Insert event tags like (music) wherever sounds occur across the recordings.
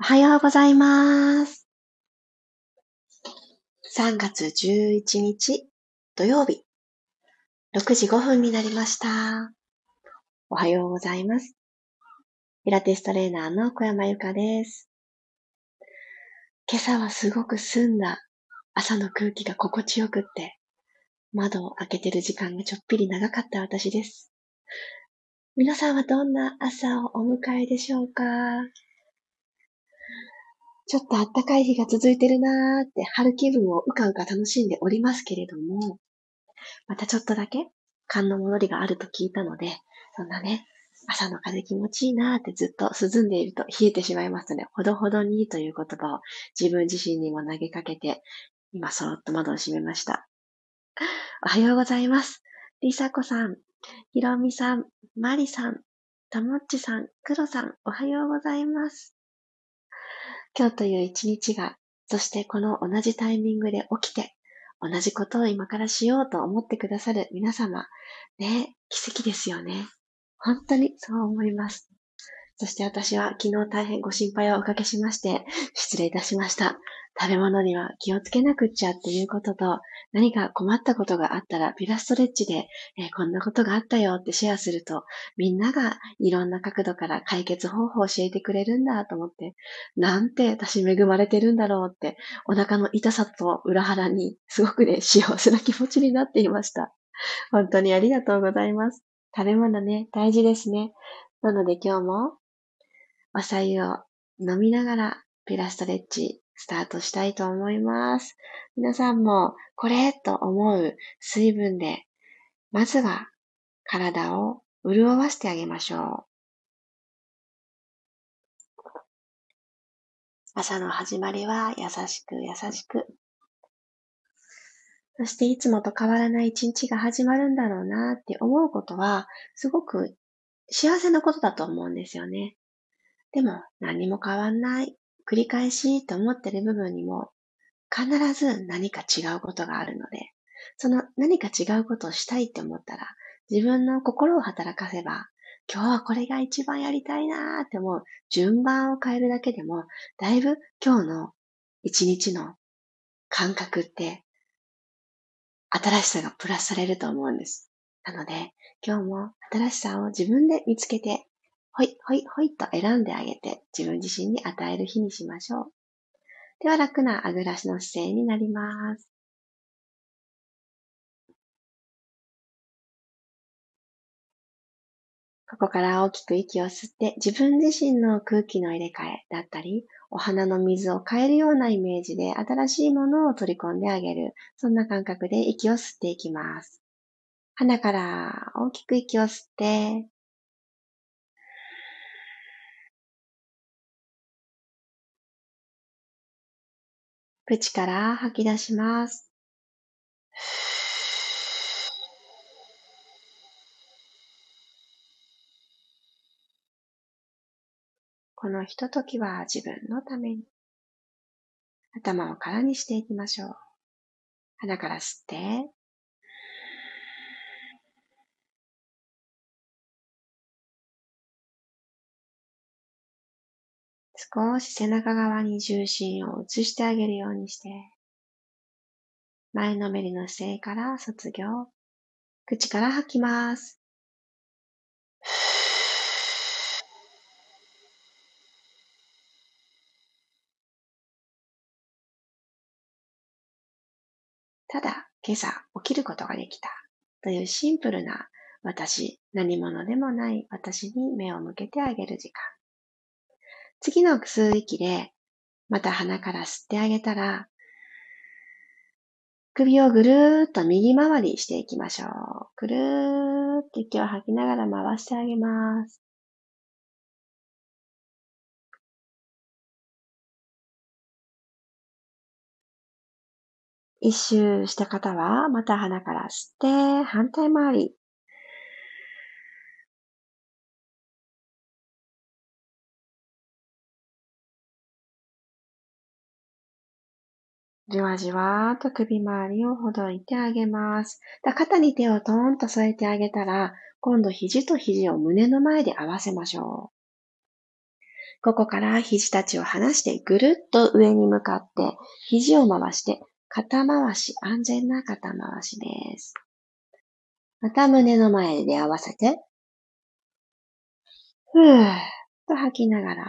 おはようございます。3月11日土曜日、6時5分になりました。おはようございます。ピラティストレーナーの小山由かです。今朝はすごく澄んだ朝の空気が心地よくって、窓を開けてる時間がちょっぴり長かった私です。皆さんはどんな朝をお迎えでしょうか？ちょっと暖かい日が続いてるなーって春気分をうかうか楽しんでおりますけれども、またちょっとだけ寒の戻りがあると聞いたので、そんなね、朝の風気持ちいいなーってずっと涼んでいると冷えてしまいますので、ほどほどにという言葉を自分自身にも投げかけて、今そろっと窓を閉めました。おはようございます。りさこさん、ひろみさん、まりさん、たもっちさん、くろさん、おはようございます。今日という一日が、そしてこの同じタイミングで起きて、同じことを今からしようと思ってくださる皆様、ね、奇跡ですよね。本当にそう思います。そして私は昨日大変ご心配をおかけしまして、失礼いたしました。食べ物には気をつけなくっちゃっていうことと、何か困ったことがあったら、ピラストレッチで、えー、こんなことがあったよってシェアすると、みんながいろんな角度から解決方法を教えてくれるんだと思って、なんて私恵まれてるんだろうって、お腹の痛さと裏腹に、すごくね、幸せな気持ちになっていました。本当にありがとうございます。食べ物ね、大事ですね。なので今日も、お茶湯を飲みながら、ピラストレッチスタートしたいと思います。皆さんもこれと思う水分で、まずは体を潤わせてあげましょう。朝の始まりは優しく優しく。そしていつもと変わらない一日が始まるんだろうなって思うことは、すごく幸せなことだと思うんですよね。でも何も変わんない。繰り返しと思ってる部分にも必ず何か違うことがあるので、その何か違うことをしたいって思ったら、自分の心を働かせば、今日はこれが一番やりたいなーって思う順番を変えるだけでも、だいぶ今日の一日の感覚って新しさがプラスされると思うんです。なので、今日も新しさを自分で見つけてほい、ほい、ほいと選んであげて自分自身に与える日にしましょう。では楽なあぐらしの姿勢になります。ここから大きく息を吸って自分自身の空気の入れ替えだったり、お花の水を変えるようなイメージで新しいものを取り込んであげる。そんな感覚で息を吸っていきます。鼻から大きく息を吸って、口から吐き出します。このひとときは自分のために。頭を空にしていきましょう。鼻から吸って、少し背中側に重心を移してあげるようにして、前のめりの姿勢から卒業。口から吐きます。ただ、今朝起きることができたというシンプルな私、何者でもない私に目を向けてあげる時間。次の吸う息で、また鼻から吸ってあげたら、首をぐるーっと右回りしていきましょう。ぐるーっと息を吐きながら回してあげます。一周した方は、また鼻から吸って、反対回り。じわじわーと首周りをほどいてあげます。肩に手をトーンと添えてあげたら、今度肘と肘を胸の前で合わせましょう。ここから肘たちを離してぐるっと上に向かって肘を回して肩回し、安全な肩回しです。また胸の前で合わせて、ふーっと吐きながら、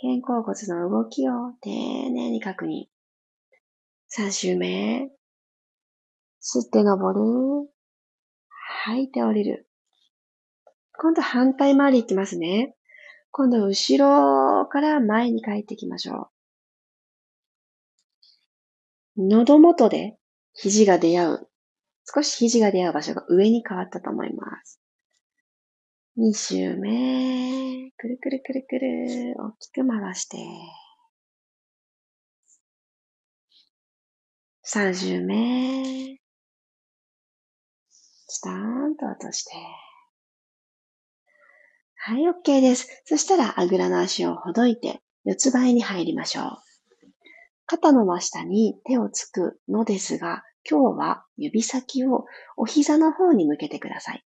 肩甲骨の動きを丁寧に確認。3周目。吸って登る。吐いて降りる。今度反対回りいきますね。今度後ろから前に帰っていきましょう。喉元で肘が出会う。少し肘が出会う場所が上に変わったと思います。2周目。くるくるくるくる。大きく回して。3周目。スターンと落として。はい、OK です。そしたら、あぐらの足をほどいて、四つ倍に入りましょう。肩の真下に手をつくのですが、今日は指先をお膝の方に向けてください。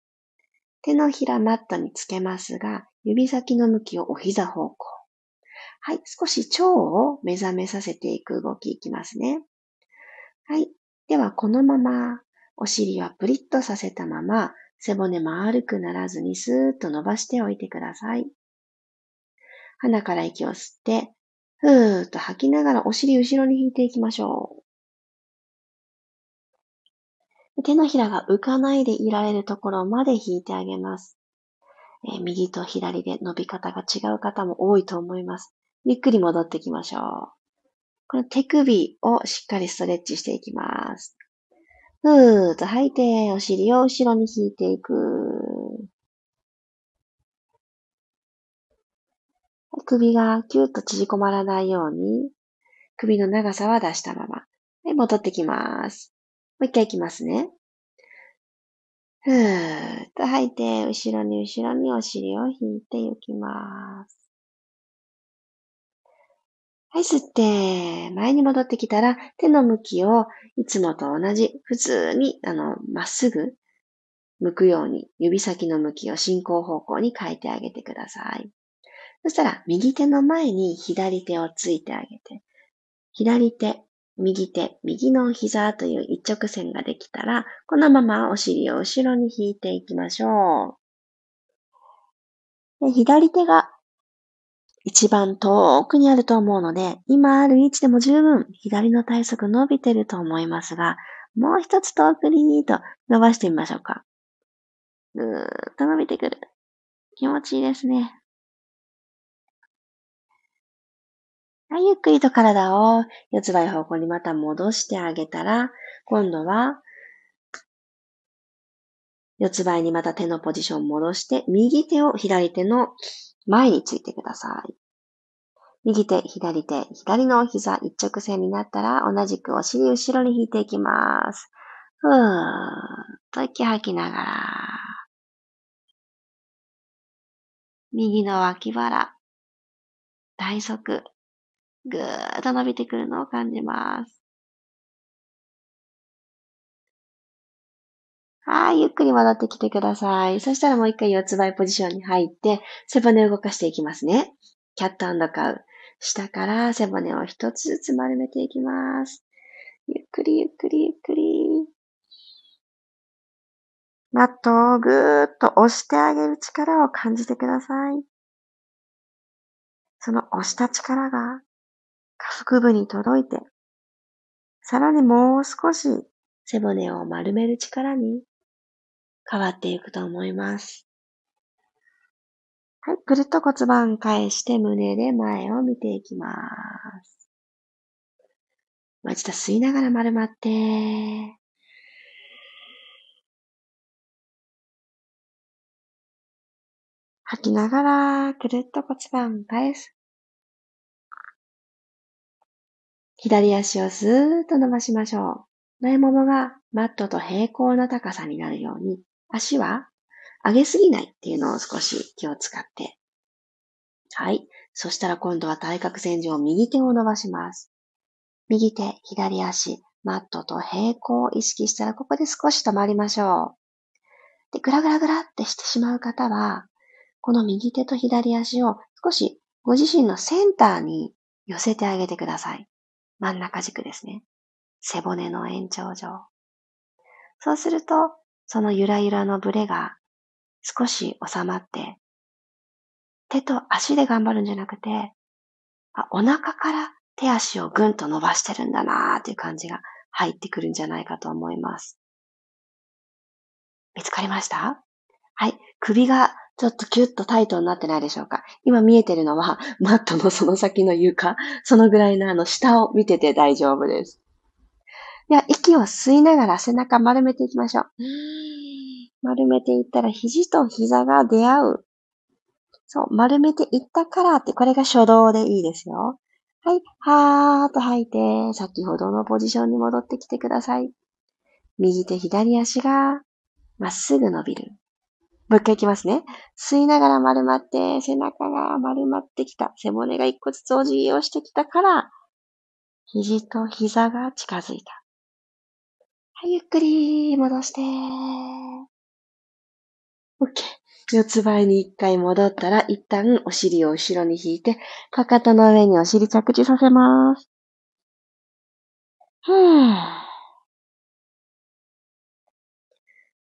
手のひらマットにつけますが、指先の向きをお膝方向。はい、少し腸を目覚めさせていく動きいきますね。はい。では、このままお尻はプリッとさせたまま、背骨丸くならずにスーッと伸ばしておいてください。鼻から息を吸って、ふーっと吐きながらお尻後ろに引いていきましょう。手のひらが浮かないでいられるところまで引いてあげます。え、右と左で伸び方が違う方も多いと思います。ゆっくり戻っていきましょう。この手首をしっかりストレッチしていきます。ふーっと吐いて、お尻を後ろに引いていく。首がキュッと縮こまらないように、首の長さは出したまま。はい、戻ってきます。もう一回いきますね。ふーっと吐いて、後ろに後ろにお尻を引いていきます。はい、吸って、前に戻ってきたら、手の向きをいつもと同じ、普通に、あの、まっすぐ向くように、指先の向きを進行方向に変えてあげてください。そしたら、右手の前に左手をついてあげて、左手、右手、右の膝という一直線ができたら、このままお尻を後ろに引いていきましょう。で左手が一番遠くにあると思うので、今ある位置でも十分左の体側伸びてると思いますが、もう一つ遠くにと伸ばしてみましょうか。ぐーっと伸びてくる。気持ちいいですね。はい、ゆっくりと体を四つ倍方向にまた戻してあげたら、今度は、四つ倍にまた手のポジション戻して、右手を左手の前についてください。右手、左手、左の膝一直線になったら同じくお尻後ろに引いていきます。ふーっと息吐きながら、右の脇腹、体側、ぐーっと伸びてくるのを感じます。はい、ゆっくり戻ってきてください。そしたらもう一回四つ倍ポジションに入って、背骨を動かしていきますね。キャットカウ。下から背骨を一つずつ丸めていきます。ゆっくりゆっくりゆっくり。マットをぐーっと押してあげる力を感じてください。その押した力が下腹部に届いて、さらにもう少し背骨を丸める力に変わっていくと思います。はい、ぐるっと骨盤返して胸で前を見ていきます。もう一度吸いながら丸まって、吐きながら、ぐるっと骨盤返す。左足をスーッと伸ばしましょう。前ももがマットと平行な高さになるように、足は上げすぎないっていうのを少し気を使って。はい。そしたら今度は対角線上右手を伸ばします。右手、左足、マットと平行を意識したらここで少し止まりましょう。で、ぐらぐらぐらってしてしまう方は、この右手と左足を少しご自身のセンターに寄せてあげてください。真ん中軸ですね。背骨の延長上。そうすると、そのゆらゆらのブレが少し収まって、手と足で頑張るんじゃなくて、あお腹から手足をぐんと伸ばしてるんだなーっていう感じが入ってくるんじゃないかと思います。見つかりました？はい。首がちょっとキュッとタイトになってないでしょうか？今見えてるのはマットのその先の床、そのぐらいのあの下を見てて大丈夫です。では、息を吸いながら背中丸めていきましょう。丸めていったら肘と膝が出会う。そう、丸めていったからって、これが初動でいいですよ。はい、はーっと吐いて、先ほどのポジションに戻ってきてください。右手左足がまっすぐ伸びる。もう一回いきますね。吸いながら丸まって、背中が丸まってきた。背骨が一個ずつお辞儀をしてきたから、肘と膝が近づいた。はい、ゆっくり戻して。OK。四つ倍に一回戻ったら、一旦お尻を後ろに引いて、かかとの上にお尻着地させます。ふぅ。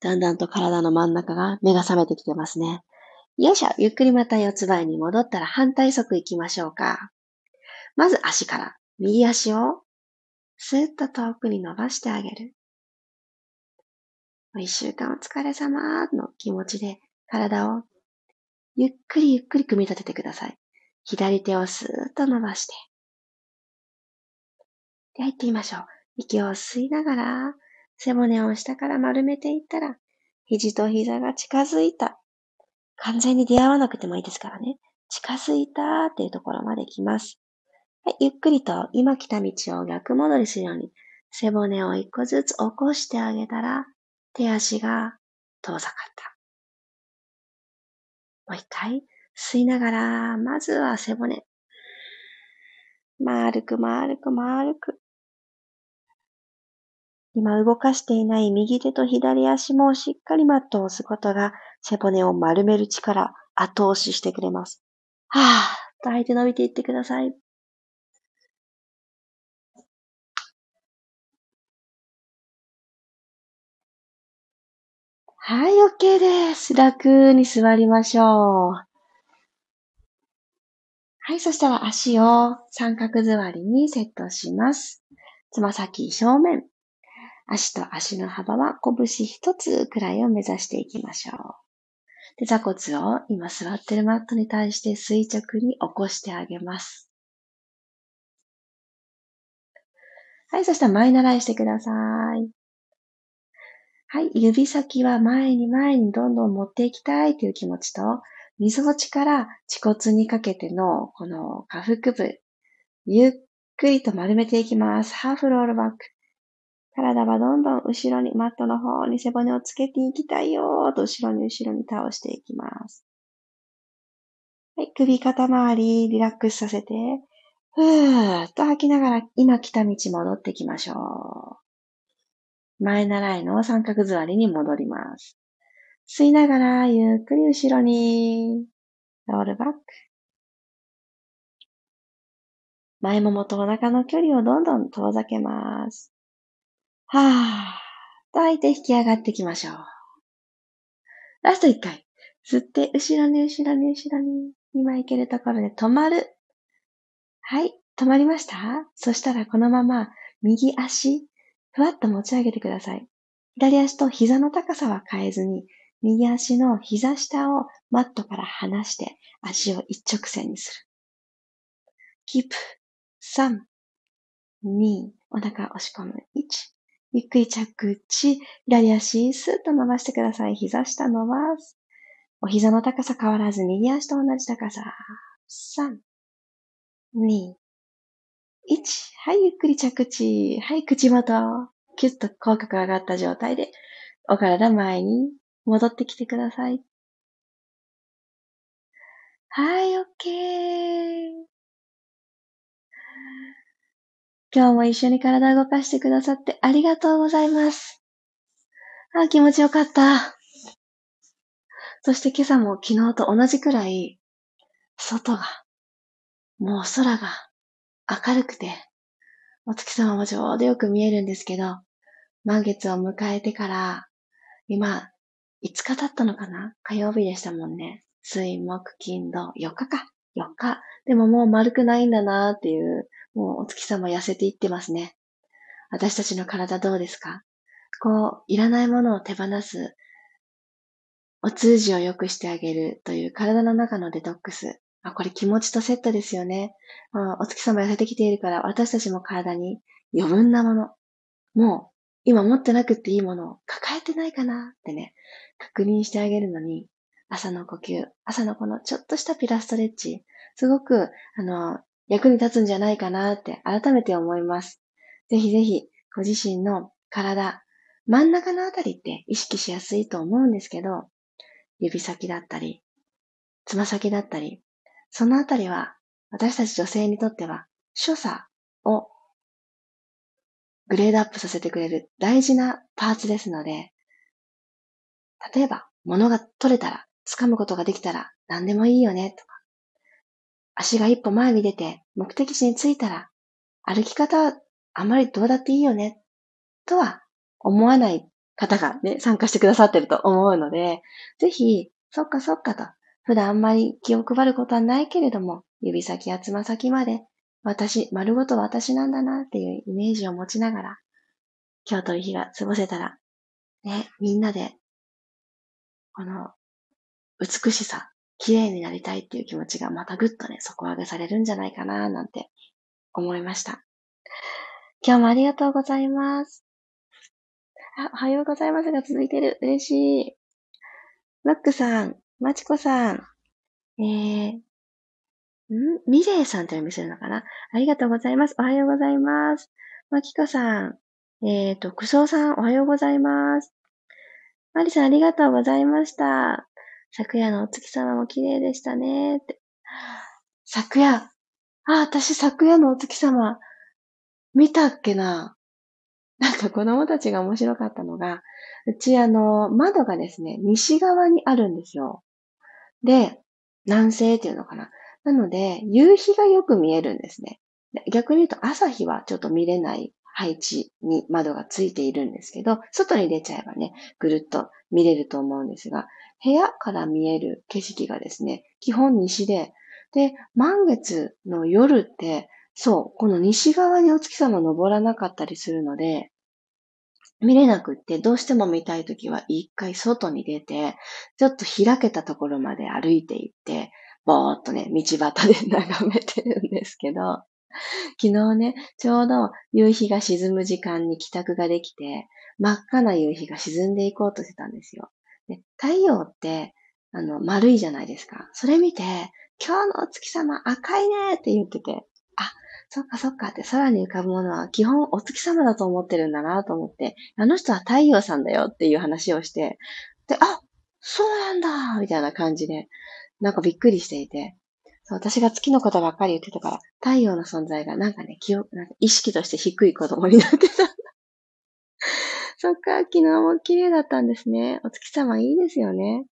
だんだんと体の真ん中が目が覚めてきてますね。よいしょ。ゆっくりまた四つ倍に戻ったら反対側行きましょうか。まず足から。右足をスーッと遠くに伸ばしてあげる。一週間お疲れ様の気持ちで体をゆっくりゆっくり組み立ててください。左手をスーッと伸ばして。で、入ってみましょう。息を吸いながら、背骨を下から丸めていったら、肘と膝が近づいた。完全に出会わなくてもいいですからね。近づいたっていうところまで来ます。はい、ゆっくりと今来た道を逆戻りするように、背骨を一個ずつ起こしてあげたら、手足が遠ざかった。もう一回、吸いながら、まずは背骨。丸く丸く丸く。今動かしていない右手と左足もしっかりマットを押すことが背骨を丸める力、後押ししてくれます。はぁ、と吐いて伸びていってください。はい、OK です。楽に座りましょう。はい、そしたら足を三角座りにセットします。つま先正面。足と足の幅は拳一つくらいを目指していきましょう。で座骨を今座ってるマットに対して垂直に起こしてあげます。はい、そしたら前習いしてください。はい、指先は前に前にどんどん持っていきたいという気持ちと、溝落ちから恥骨にかけてのこの下腹部、ゆっくりと丸めていきます。ハーフロールバック。体はどんどん後ろに、マットの方に背骨をつけていきたいよーと後ろに後ろに倒していきます。はい、首肩周りリラックスさせて、ふーっと吐きながら今来た道戻ってきましょう。前習いの三角座りに戻ります。吸いながらゆっくり後ろに、ロールバック。前ももとお腹の距離をどんどん遠ざけます。はぁ、と吐いて引き上がっていきましょう。ラスト一回。吸って、後ろに後ろに後ろに、今行けるところで止まる。はい、止まりましたそしたらこのまま右足、ふわっと持ち上げてください。左足と膝の高さは変えずに、右足の膝下をマットから離して足を一直線にする。キープ。3、2、お腹押し込む。1、ゆっくり着地。左足スーッと伸ばしてください。膝下伸ばす。お膝の高さ変わらず右足と同じ高さ。3、2、1。はい、ゆっくり着地。はい、口元。キュッと口角上がった状態で、お体前に戻ってきてください。はい、オッケー。今日も一緒に体を動かしてくださってありがとうございます。あ、気持ちよかった。そして今朝も昨日と同じくらい、外がもう空が明るくて、お月様もちょうどよく見えるんですけど、満月を迎えてから、今、5日経ったのかな？火曜日でしたもんね。水、木、金、土、4日か。4日。でももう丸くないんだなーっていう、もうお月様痩せていってますね。私たちの体どうですか？こう、いらないものを手放す、お通じを良くしてあげるという体の中のデトックス。あ、これ気持ちとセットですよね。お月様痩せてきているから私たちも体に余分なもの、もう今持ってなくていいものを抱えてないかなってね、確認してあげるのに、朝の呼吸、朝のこのちょっとしたピラストレッチ、すごく、あの、役に立つんじゃないかなって改めて思います。ぜひぜひ、ご自身の体、真ん中のあたりって意識しやすいと思うんですけど、指先だったり、つま先だったり、そのあたりは、私たち女性にとっては、所作をグレードアップさせてくれる大事なパーツですので、例えば、物が取れたら、掴むことができたら何でもいいよね、とか、足が一歩前に出て目的地に着いたら、歩き方はあまりどうだっていいよね、とは思わない方がね、参加してくださってると思うので、ぜひ、そっかそっかと、普段あんまり気を配ることはないけれども、指先やつま先まで私、丸ごと私なんだなっていうイメージを持ちながら、今日という日が過ごせたら、ね、みんなで、この美しさ、綺麗になりたいっていう気持ちがまたぐっとね、底上げされるんじゃないかななんて思いました。今日もありがとうございます。あ、おはようございますが続いてる。嬉しい。ロックさん、マチコさん、えー、ん？ミレイさんと読みするのかな？ありがとうございます。おはようございます。マキコさん。えっ、ー、と、クソさん、おはようございます。マリさん、ありがとうございました。昨夜のお月様も綺麗でしたね。って。昨夜？あ、私昨夜のお月様、見たっけな？なんか子供たちが面白かったのが、うちあの、窓がですね、西側にあるんですよ。で、南西っていうのかな。なので、夕日がよく見えるんですね。逆に言うと朝日はちょっと見れない配置に窓がついているんですけど、外に出ちゃえばね、ぐるっと見れると思うんですが、部屋から見える景色がですね、基本西で、で、満月の夜って、そう、この西側にお月様登らなかったりするので、見れなくって、どうしても見たいときは一回外に出て、ちょっと開けたところまで歩いていって、ぼーっとね、道端で眺めてるんですけど、昨日ね、ちょうど夕日が沈む時間に帰宅ができて、真っ赤な夕日が沈んでいこうとしてたんですよ。で太陽って、あの、丸いじゃないですか。それ見て、今日のお月様赤いねって言ってて、あ、そっかそっかって空に浮かぶものは基本お月様だと思ってるんだなと思って、あの人は太陽さんだよっていう話をして、で、あ、そうなんだみたいな感じで、なんかびっくりしていて、そう私が月のことばっかり言ってたから、太陽の存在がなんかね、気を、なんか意識として低い子供になってた。(laughs) そっか、昨日も綺麗だったんですね。お月様いいですよね。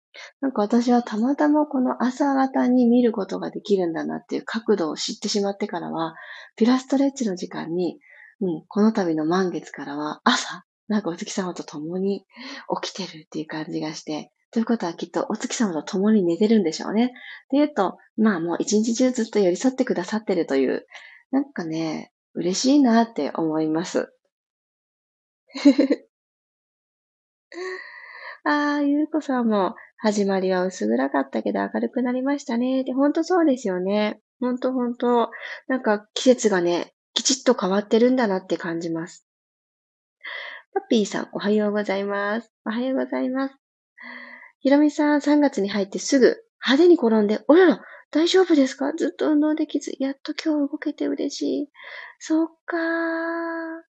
なんか私はたまたまこの朝方に見ることができるんだなっていう角度を知ってしまってからは、ピラストレッチの時間に、うん、この度の満月からは朝、なんかお月様と共に起きてるっていう感じがして、ということはきっとお月様と共に寝てるんでしょうね。で言うと、まあもう一日中ずっと寄り添ってくださってるという、なんかね、嬉しいなって思います。(laughs) ああ、ゆうこさんも、始まりは薄暗かったけど明るくなりましたね。で、ほんとそうですよね。ほんとほんと。なんか季節がね、きちっと変わってるんだなって感じます。パッピーさん、おはようございます。おはようございます。ひろみさん、3月に入ってすぐ派手に転んで、おらら、大丈夫ですか？ずっと運動できず、やっと今日動けて嬉しい。そっかー。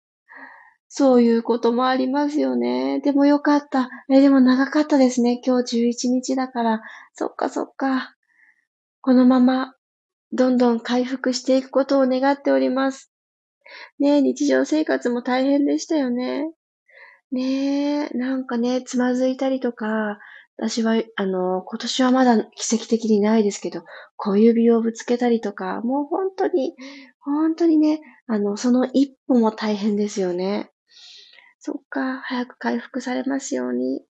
そういうこともありますよね。でもよかった。え、でも長かったですね。今日11日だから。そっかそっか。このまま、どんどん回復していくことを願っております。ね、日常生活も大変でしたよね。ねえ、なんかね、つまずいたりとか、私は、あの、今年はまだ奇跡的にないですけど、小指をぶつけたりとか、もう本当に、本当にね、あの、その一歩も大変ですよね。そっか、早く回復されますように。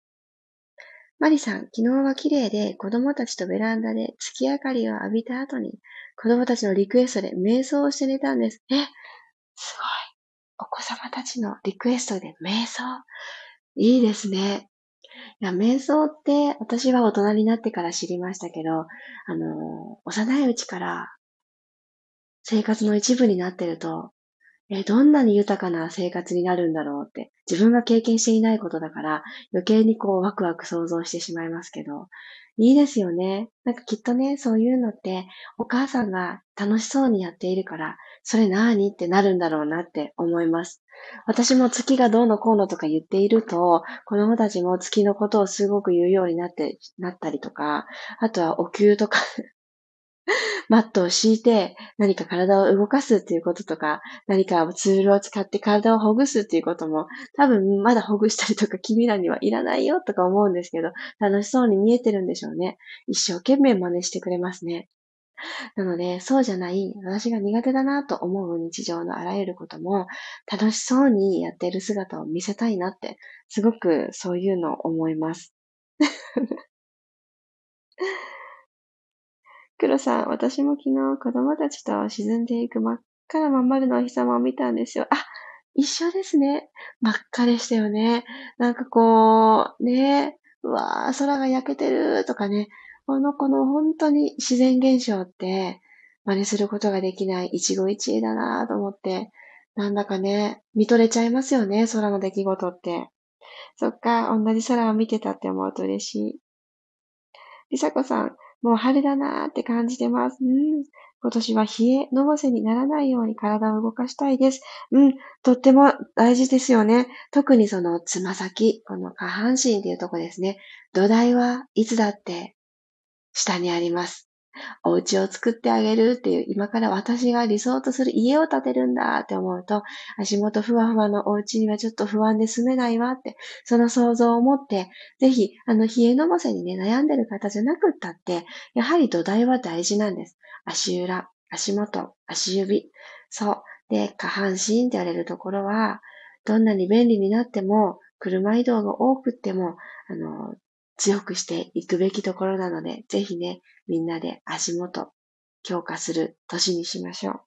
マリさん、昨日は綺麗で子供たちとベランダで月明かりを浴びた後に子供たちのリクエストで瞑想をして寝たんです。え、すごい。お子様たちのリクエストで瞑想？いいですね。いや、瞑想って私は大人になってから知りましたけど、あの、幼いうちから生活の一部になってると、えどんなに豊かな生活になるんだろうって、自分が経験していないことだから、余計にこうワクワク想像してしまいますけど、いいですよね。なんかきっとね、そういうのって、お母さんが楽しそうにやっているから、それなーにってなるんだろうなって思います。私も月がどうのこうのとか言っていると、子供たちも月のことをすごく言うようになって、なったりとか、あとはお灸とか (laughs) マットを敷いて何か体を動かすっていうこととか、何かツールを使って体をほぐすっていうことも、多分まだほぐしたりとか君らにはいらないよとか思うんですけど、楽しそうに見えてるんでしょうね。一生懸命真似してくれますね。なので、そうじゃない、私が苦手だなと思う日常のあらゆることも、楽しそうにやっている姿を見せたいなって、すごくそういうのを思います。黒さん、私も昨日子供たちと沈んでいく真っ赤なまん丸のお日様を見たんですよ。あ、一緒ですね。真っ赤でしたよね。なんかこう、ね、うわー、空が焼けてるとかね、この子の本当に自然現象って真似することができない一期一会だなと思って、なんだかね、見とれちゃいますよね、空の出来事って。そっか、同じ空を見てたって思うと嬉しい。りさこさん、もう春だなーって感じてます。うん。今年は冷え、のぼせにならないように体を動かしたいです。うん。とっても大事ですよね。特にそのつま先、この下半身っていうとこですね。土台はいつだって下にあります。(laughs) お家を作ってあげるっていう、今から私が理想とする家を建てるんだって思うと、足元ふわふわのお家にはちょっと不安で住めないわって、その想像を持って、ぜひ、あの、冷えのぼせにね、悩んでる方じゃなくったって、やはり土台は大事なんです。足裏、足元、足指。そう。で、下半身って言われるところは、どんなに便利になっても、車移動が多くっても、あの、強くしていくべきところなので、ぜひね、みんなで足元強化する年にしましょう。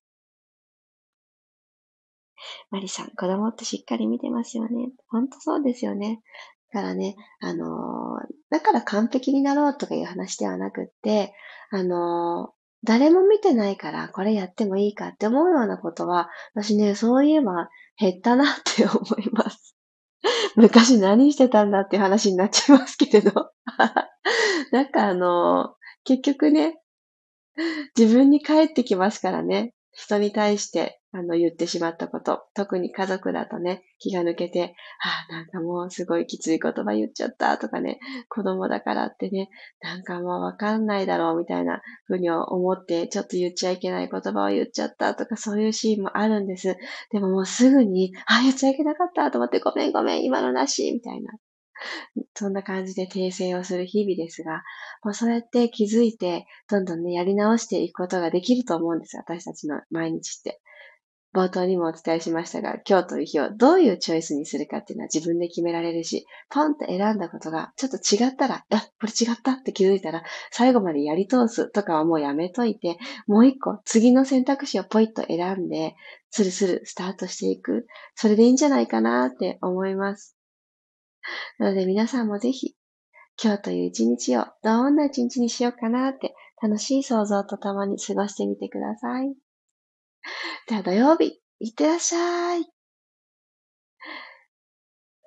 マリさん、子供ってしっかり見てますよね。ほんとそうですよね。だからね、あのー、だから完璧になろうとかいう話ではなくって、あのー、誰も見てないからこれやってもいいかって思うようなことは、私ね、そういえば減ったなって思います。(laughs) 昔何してたんだっていう話になっちゃいますけれど。(laughs) なんかあの、結局ね、自分に帰ってきますからね。人に対して、あの、言ってしまったこと。特に家族だとね、気が抜けて、ああ、なんかもうすごいきつい言葉言っちゃったとかね、子供だからってね、なんかもうわかんないだろうみたいなふうに思って、ちょっと言っちゃいけない言葉を言っちゃったとか、そういうシーンもあるんです。でももうすぐに、ああ、言っちゃいけなかったと思って、ごめんごめん、今のなしみたいな。(laughs) そんな感じで訂正をする日々ですが、もうそうやって気づいて、どんどんね、やり直していくことができると思うんですよ。私たちの毎日って。冒頭にもお伝えしましたが、今日という日をどういうチョイスにするかっていうのは自分で決められるし、ポンって選んだことがちょっと違ったら、あ、これ違ったって気づいたら、最後までやり通すとかはもうやめといて、もう一個次の選択肢をポイッと選んで、スルスルスタートしていく。それでいいんじゃないかなって思います。(laughs) なので皆さんもぜひ、今日という一日をどんな一日にしようかなって楽しい想像とともに過ごしてみてください。(laughs) では土曜日、いってらっしゃい。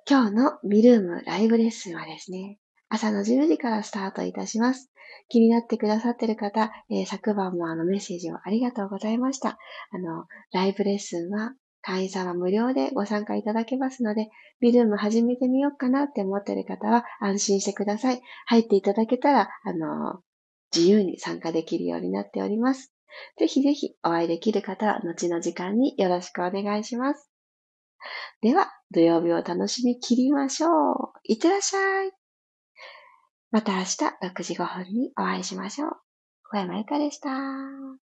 今日のミルームライブレッスンはですね、朝の10時からスタートいたします。気になってくださってる方、えー、昨晩もあのメッセージをありがとうございました。あの、ライブレッスンは会員様無料でご参加いただけますので、ビルーム始めてみようかなって思ってる方は安心してください。入っていただけたら、あの、自由に参加できるようになっております。ぜひぜひお会いできる方は後の時間によろしくお願いします。では、土曜日を楽しみ切りましょう。いってらっしゃい。また明日6時5分にお会いしましょう。小山由かでした。